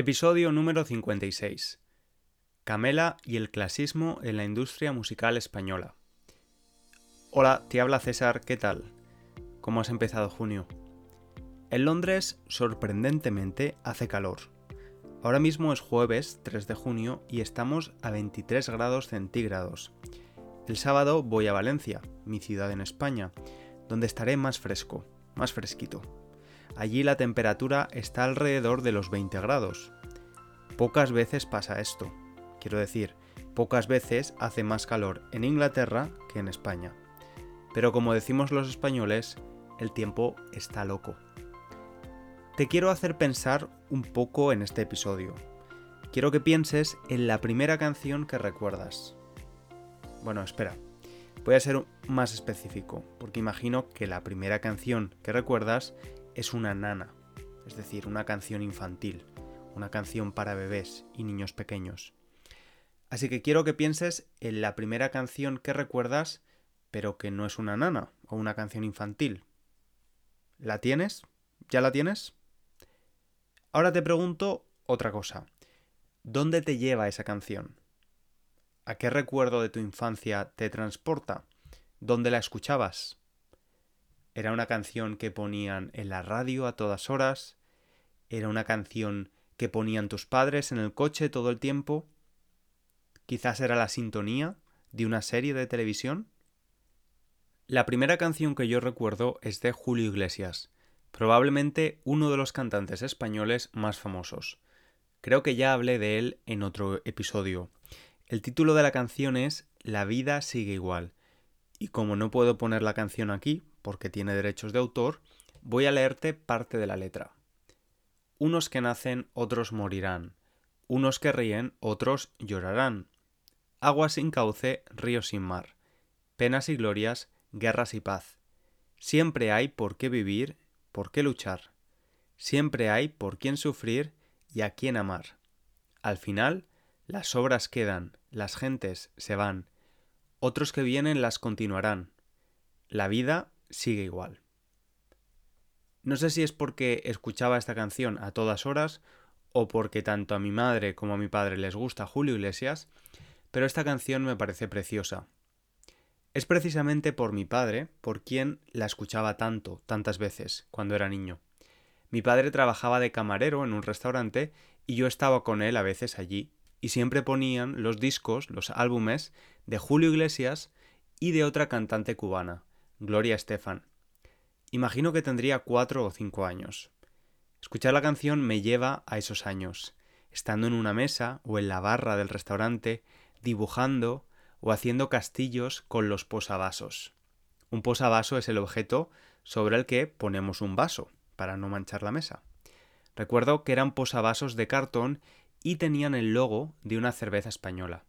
Episodio número 56. Camela y el clasismo en la industria musical española. Hola, te habla César, ¿qué tal? ¿Cómo has empezado junio? En Londres, sorprendentemente, hace calor. Ahora mismo es jueves 3 de junio y estamos a 23 grados centígrados. El sábado voy a Valencia, mi ciudad en España, donde estaré más fresco, más fresquito. Allí la temperatura está alrededor de los 20 grados. Pocas veces pasa esto. Quiero decir, pocas veces hace más calor en Inglaterra que en España. Pero como decimos los españoles, el tiempo está loco. Te quiero hacer pensar un poco en este episodio. Quiero que pienses en la primera canción que recuerdas. Bueno, espera. Voy a ser más específico, porque imagino que la primera canción que recuerdas es una nana, es decir, una canción infantil, una canción para bebés y niños pequeños. Así que quiero que pienses en la primera canción que recuerdas, pero que no es una nana o una canción infantil. ¿La tienes? ¿Ya la tienes? Ahora te pregunto otra cosa. ¿Dónde te lleva esa canción? ¿A qué recuerdo de tu infancia te transporta? ¿Dónde la escuchabas? Era una canción que ponían en la radio a todas horas. Era una canción que ponían tus padres en el coche todo el tiempo. Quizás era la sintonía de una serie de televisión. La primera canción que yo recuerdo es de Julio Iglesias, probablemente uno de los cantantes españoles más famosos. Creo que ya hablé de él en otro episodio. El título de la canción es La vida sigue igual. Y como no puedo poner la canción aquí, porque tiene derechos de autor, voy a leerte parte de la letra. Unos que nacen, otros morirán. Unos que ríen, otros llorarán. Agua sin cauce, río sin mar. Penas y glorias, guerras y paz. Siempre hay por qué vivir, por qué luchar. Siempre hay por quién sufrir y a quién amar. Al final, las obras quedan, las gentes se van, otros que vienen las continuarán. La vida sigue igual. No sé si es porque escuchaba esta canción a todas horas o porque tanto a mi madre como a mi padre les gusta Julio Iglesias, pero esta canción me parece preciosa. Es precisamente por mi padre por quien la escuchaba tanto, tantas veces, cuando era niño. Mi padre trabajaba de camarero en un restaurante y yo estaba con él a veces allí, y siempre ponían los discos, los álbumes de Julio Iglesias y de otra cantante cubana, Gloria Estefan. Imagino que tendría cuatro o cinco años. Escuchar la canción me lleva a esos años, estando en una mesa o en la barra del restaurante, dibujando o haciendo castillos con los posavasos. Un posavaso es el objeto sobre el que ponemos un vaso, para no manchar la mesa. Recuerdo que eran posavasos de cartón y tenían el logo de una cerveza española.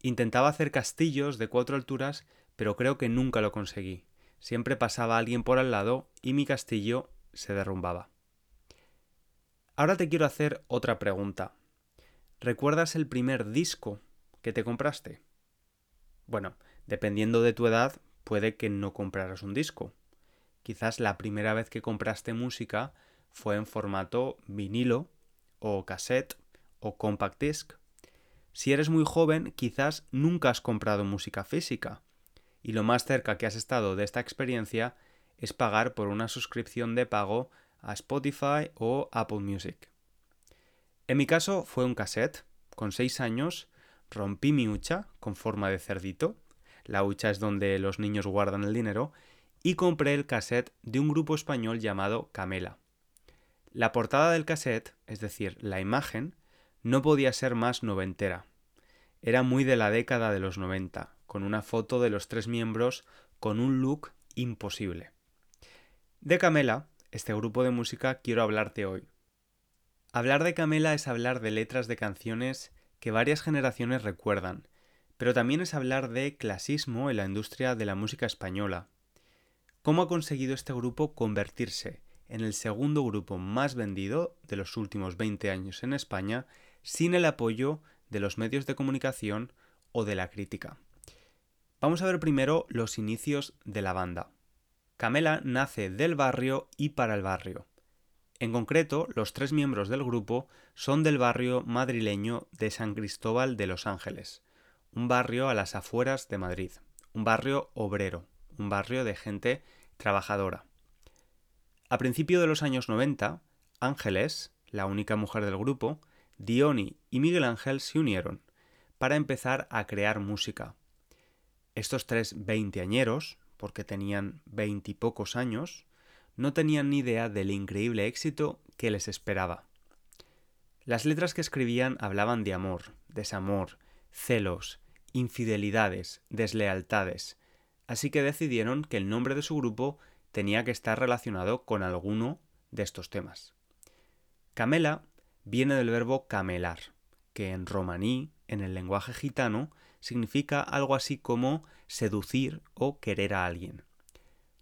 Intentaba hacer castillos de cuatro alturas pero creo que nunca lo conseguí. Siempre pasaba alguien por al lado y mi castillo se derrumbaba. Ahora te quiero hacer otra pregunta. ¿Recuerdas el primer disco que te compraste? Bueno, dependiendo de tu edad, puede que no compraras un disco. Quizás la primera vez que compraste música fue en formato vinilo o cassette o compact disc. Si eres muy joven, quizás nunca has comprado música física y lo más cerca que has estado de esta experiencia es pagar por una suscripción de pago a Spotify o Apple Music. En mi caso fue un cassette. Con 6 años rompí mi hucha con forma de cerdito. La hucha es donde los niños guardan el dinero. Y compré el cassette de un grupo español llamado Camela. La portada del cassette, es decir, la imagen, no podía ser más noventera. Era muy de la década de los 90, con una foto de los tres miembros con un look imposible. De Camela, este grupo de música, quiero hablarte hoy. Hablar de Camela es hablar de letras de canciones que varias generaciones recuerdan, pero también es hablar de clasismo en la industria de la música española. ¿Cómo ha conseguido este grupo convertirse en el segundo grupo más vendido de los últimos 20 años en España sin el apoyo de los medios de comunicación o de la crítica? Vamos a ver primero los inicios de la banda. Camela nace del barrio y para el barrio. En concreto, los tres miembros del grupo son del barrio madrileño de San Cristóbal de los Ángeles, un barrio a las afueras de Madrid, un barrio obrero, un barrio de gente trabajadora. A principios de los años 90, Ángeles, la única mujer del grupo, Diony y Miguel Ángel se unieron para empezar a crear música. Estos tres veinteañeros, porque tenían veintipocos años, no tenían ni idea del increíble éxito que les esperaba. Las letras que escribían hablaban de amor, desamor, celos, infidelidades, deslealtades, así que decidieron que el nombre de su grupo tenía que estar relacionado con alguno de estos temas. Camela viene del verbo camelar, que en romaní, en el lenguaje gitano, significa algo así como seducir o querer a alguien.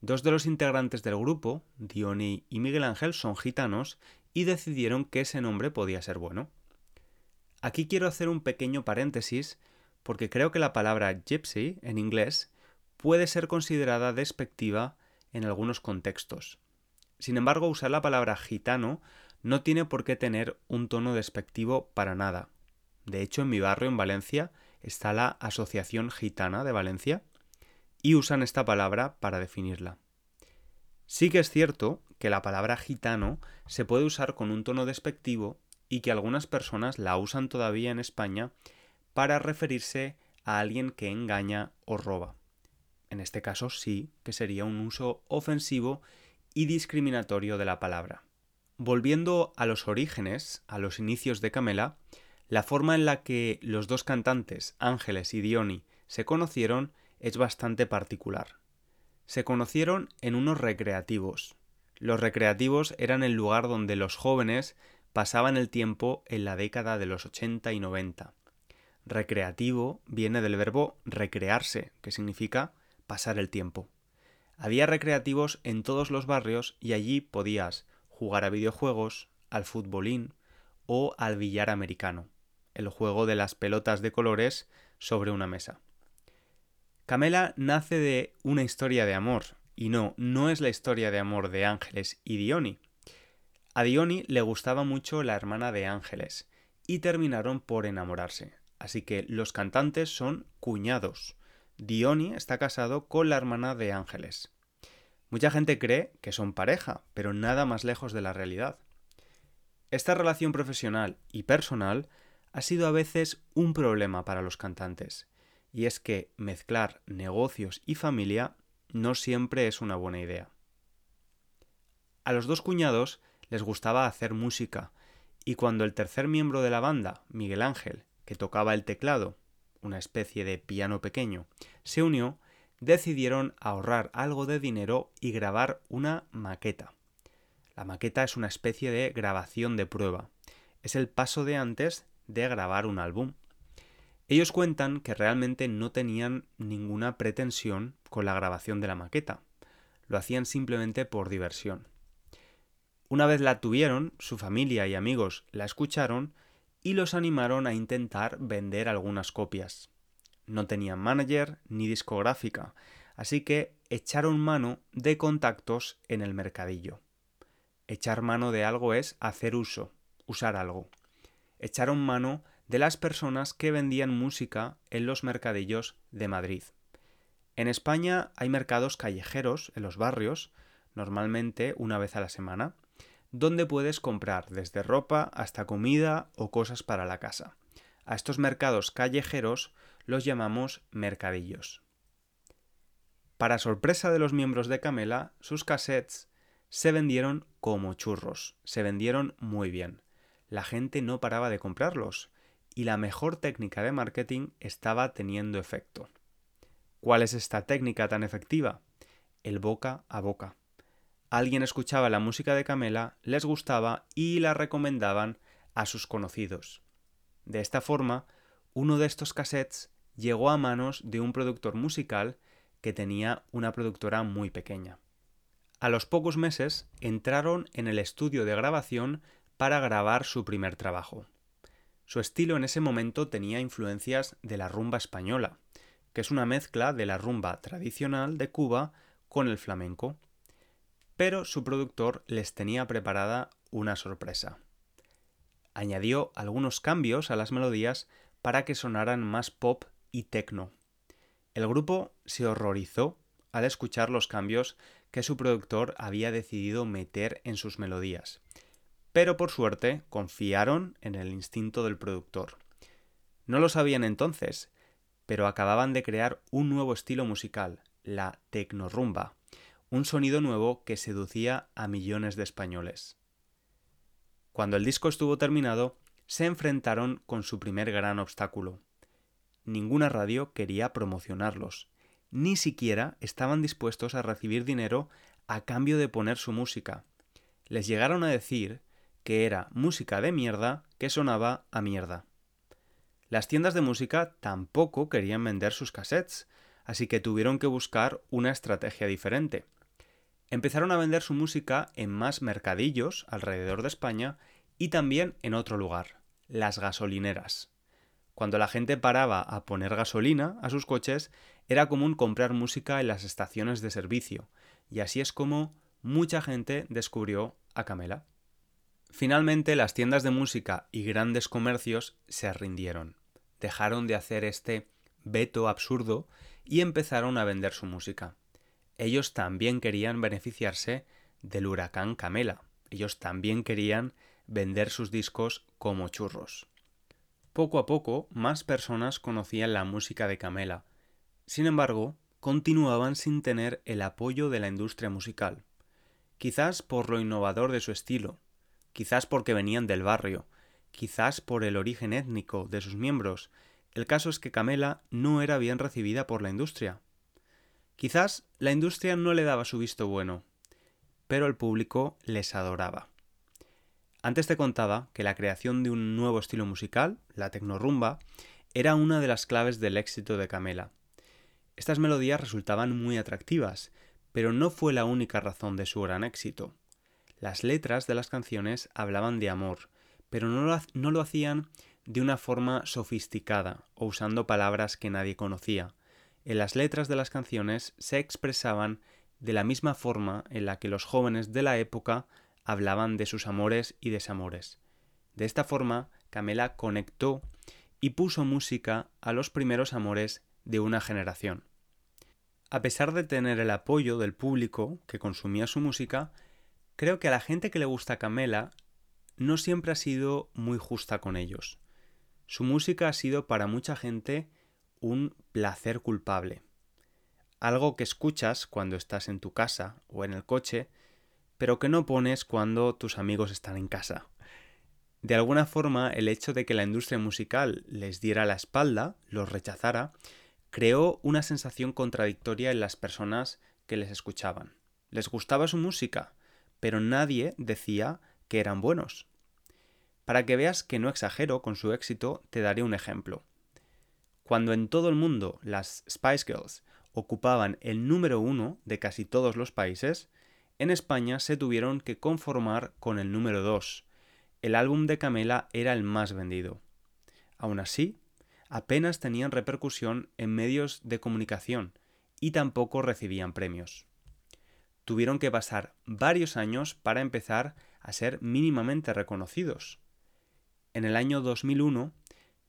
Dos de los integrantes del grupo, Diony y Miguel Ángel, son gitanos y decidieron que ese nombre podía ser bueno. Aquí quiero hacer un pequeño paréntesis porque creo que la palabra gypsy en inglés puede ser considerada despectiva en algunos contextos. Sin embargo, usar la palabra gitano no tiene por qué tener un tono despectivo para nada. De hecho, en mi barrio, en Valencia, está la Asociación Gitana de Valencia y usan esta palabra para definirla. Sí que es cierto que la palabra gitano se puede usar con un tono despectivo y que algunas personas la usan todavía en España para referirse a alguien que engaña o roba. En este caso sí que sería un uso ofensivo y discriminatorio de la palabra. Volviendo a los orígenes, a los inicios de Camela, la forma en la que los dos cantantes, Ángeles y Diony, se conocieron es bastante particular. Se conocieron en unos recreativos. Los recreativos eran el lugar donde los jóvenes pasaban el tiempo en la década de los 80 y 90. Recreativo viene del verbo recrearse, que significa pasar el tiempo. Había recreativos en todos los barrios y allí podías jugar a videojuegos, al futbolín o al billar americano, el juego de las pelotas de colores sobre una mesa. Camela nace de una historia de amor, y no, no es la historia de amor de Ángeles y Diony. A Diony le gustaba mucho la hermana de Ángeles, y terminaron por enamorarse. Así que los cantantes son cuñados. Diony está casado con la hermana de Ángeles. Mucha gente cree que son pareja, pero nada más lejos de la realidad. Esta relación profesional y personal ha sido a veces un problema para los cantantes, y es que mezclar negocios y familia no siempre es una buena idea. A los dos cuñados les gustaba hacer música, y cuando el tercer miembro de la banda, Miguel Ángel, que tocaba el teclado, una especie de piano pequeño, se unió, decidieron ahorrar algo de dinero y grabar una maqueta. La maqueta es una especie de grabación de prueba. Es el paso de antes de grabar un álbum. Ellos cuentan que realmente no tenían ninguna pretensión con la grabación de la maqueta. Lo hacían simplemente por diversión. Una vez la tuvieron, su familia y amigos la escucharon y los animaron a intentar vender algunas copias no tenían manager ni discográfica, así que echaron mano de contactos en el mercadillo. Echar mano de algo es hacer uso, usar algo. Echaron mano de las personas que vendían música en los mercadillos de Madrid. En España hay mercados callejeros en los barrios, normalmente una vez a la semana, donde puedes comprar desde ropa hasta comida o cosas para la casa. A estos mercados callejeros los llamamos mercadillos. Para sorpresa de los miembros de Camela, sus cassettes se vendieron como churros, se vendieron muy bien. La gente no paraba de comprarlos y la mejor técnica de marketing estaba teniendo efecto. ¿Cuál es esta técnica tan efectiva? El boca a boca. Alguien escuchaba la música de Camela, les gustaba y la recomendaban a sus conocidos. De esta forma, uno de estos cassettes llegó a manos de un productor musical que tenía una productora muy pequeña. A los pocos meses entraron en el estudio de grabación para grabar su primer trabajo. Su estilo en ese momento tenía influencias de la rumba española, que es una mezcla de la rumba tradicional de Cuba con el flamenco. Pero su productor les tenía preparada una sorpresa. Añadió algunos cambios a las melodías para que sonaran más pop y techno. El grupo se horrorizó al escuchar los cambios que su productor había decidido meter en sus melodías. Pero por suerte confiaron en el instinto del productor. No lo sabían entonces, pero acababan de crear un nuevo estilo musical, la tecnorumba, un sonido nuevo que seducía a millones de españoles. Cuando el disco estuvo terminado, se enfrentaron con su primer gran obstáculo. Ninguna radio quería promocionarlos, ni siquiera estaban dispuestos a recibir dinero a cambio de poner su música. Les llegaron a decir que era música de mierda que sonaba a mierda. Las tiendas de música tampoco querían vender sus cassettes, así que tuvieron que buscar una estrategia diferente. Empezaron a vender su música en más mercadillos alrededor de España y también en otro lugar, las gasolineras. Cuando la gente paraba a poner gasolina a sus coches, era común comprar música en las estaciones de servicio, y así es como mucha gente descubrió a Camela. Finalmente las tiendas de música y grandes comercios se rindieron, dejaron de hacer este veto absurdo y empezaron a vender su música. Ellos también querían beneficiarse del huracán Camela, ellos también querían vender sus discos como churros. Poco a poco, más personas conocían la música de Camela. Sin embargo, continuaban sin tener el apoyo de la industria musical. Quizás por lo innovador de su estilo, quizás porque venían del barrio, quizás por el origen étnico de sus miembros. El caso es que Camela no era bien recibida por la industria. Quizás la industria no le daba su visto bueno, pero el público les adoraba. Antes te contaba que la creación de un nuevo estilo musical, la tecnorumba, era una de las claves del éxito de Camela. Estas melodías resultaban muy atractivas, pero no fue la única razón de su gran éxito. Las letras de las canciones hablaban de amor, pero no lo, no lo hacían de una forma sofisticada o usando palabras que nadie conocía. En las letras de las canciones se expresaban de la misma forma en la que los jóvenes de la época hablaban de sus amores y desamores. De esta forma, Camela conectó y puso música a los primeros amores de una generación. A pesar de tener el apoyo del público que consumía su música, creo que a la gente que le gusta Camela no siempre ha sido muy justa con ellos. Su música ha sido para mucha gente un placer culpable. Algo que escuchas cuando estás en tu casa o en el coche pero que no pones cuando tus amigos están en casa. De alguna forma, el hecho de que la industria musical les diera la espalda, los rechazara, creó una sensación contradictoria en las personas que les escuchaban. Les gustaba su música, pero nadie decía que eran buenos. Para que veas que no exagero con su éxito, te daré un ejemplo. Cuando en todo el mundo las Spice Girls ocupaban el número uno de casi todos los países, en España se tuvieron que conformar con el número 2. El álbum de Camela era el más vendido. Aún así, apenas tenían repercusión en medios de comunicación y tampoco recibían premios. Tuvieron que pasar varios años para empezar a ser mínimamente reconocidos. En el año 2001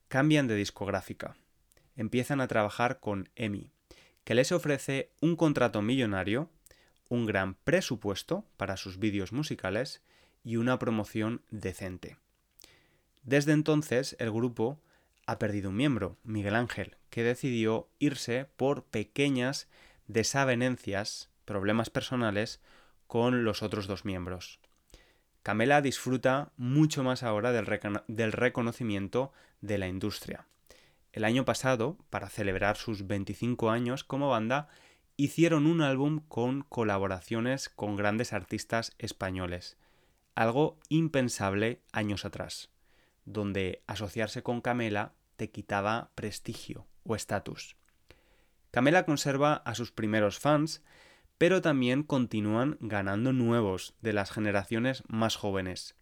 cambian de discográfica. Empiezan a trabajar con EMI, que les ofrece un contrato millonario un gran presupuesto para sus vídeos musicales y una promoción decente. Desde entonces el grupo ha perdido un miembro, Miguel Ángel, que decidió irse por pequeñas desavenencias, problemas personales, con los otros dos miembros. Camela disfruta mucho más ahora del, del, reconocimiento de la industria. El año pasado, para celebrar sus 25 años como banda, hicieron un álbum con colaboraciones con grandes artistas españoles, algo impensable años atrás, donde asociarse con Camela te quitaba prestigio o estatus. Camela conserva a sus primeros fans, pero también continúan ganando nuevos de las generaciones más jóvenes.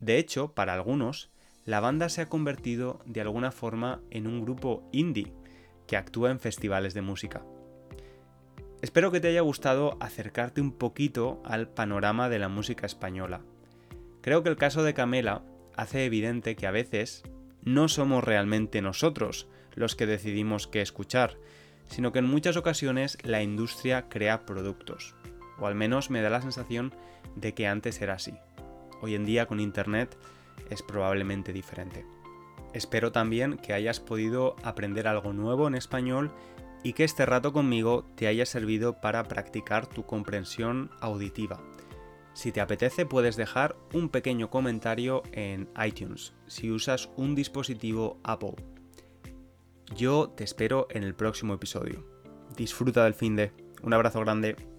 De hecho, para algunos, la banda se ha convertido de alguna forma en un grupo indie que actúa en festivales de música. Espero que te haya gustado acercarte un poquito al panorama de la música española. Creo que el caso de Camela hace evidente que a veces no somos realmente nosotros los que decidimos qué escuchar, sino que en muchas ocasiones la industria crea productos. O al menos me da la sensación de que antes era así. Hoy en día con Internet es probablemente diferente. Espero también que hayas podido aprender algo nuevo en español y que este rato conmigo te haya servido para practicar tu comprensión auditiva. Si te apetece puedes dejar un pequeño comentario en iTunes si usas un dispositivo Apple. Yo te espero en el próximo episodio. Disfruta del fin de. Un abrazo grande.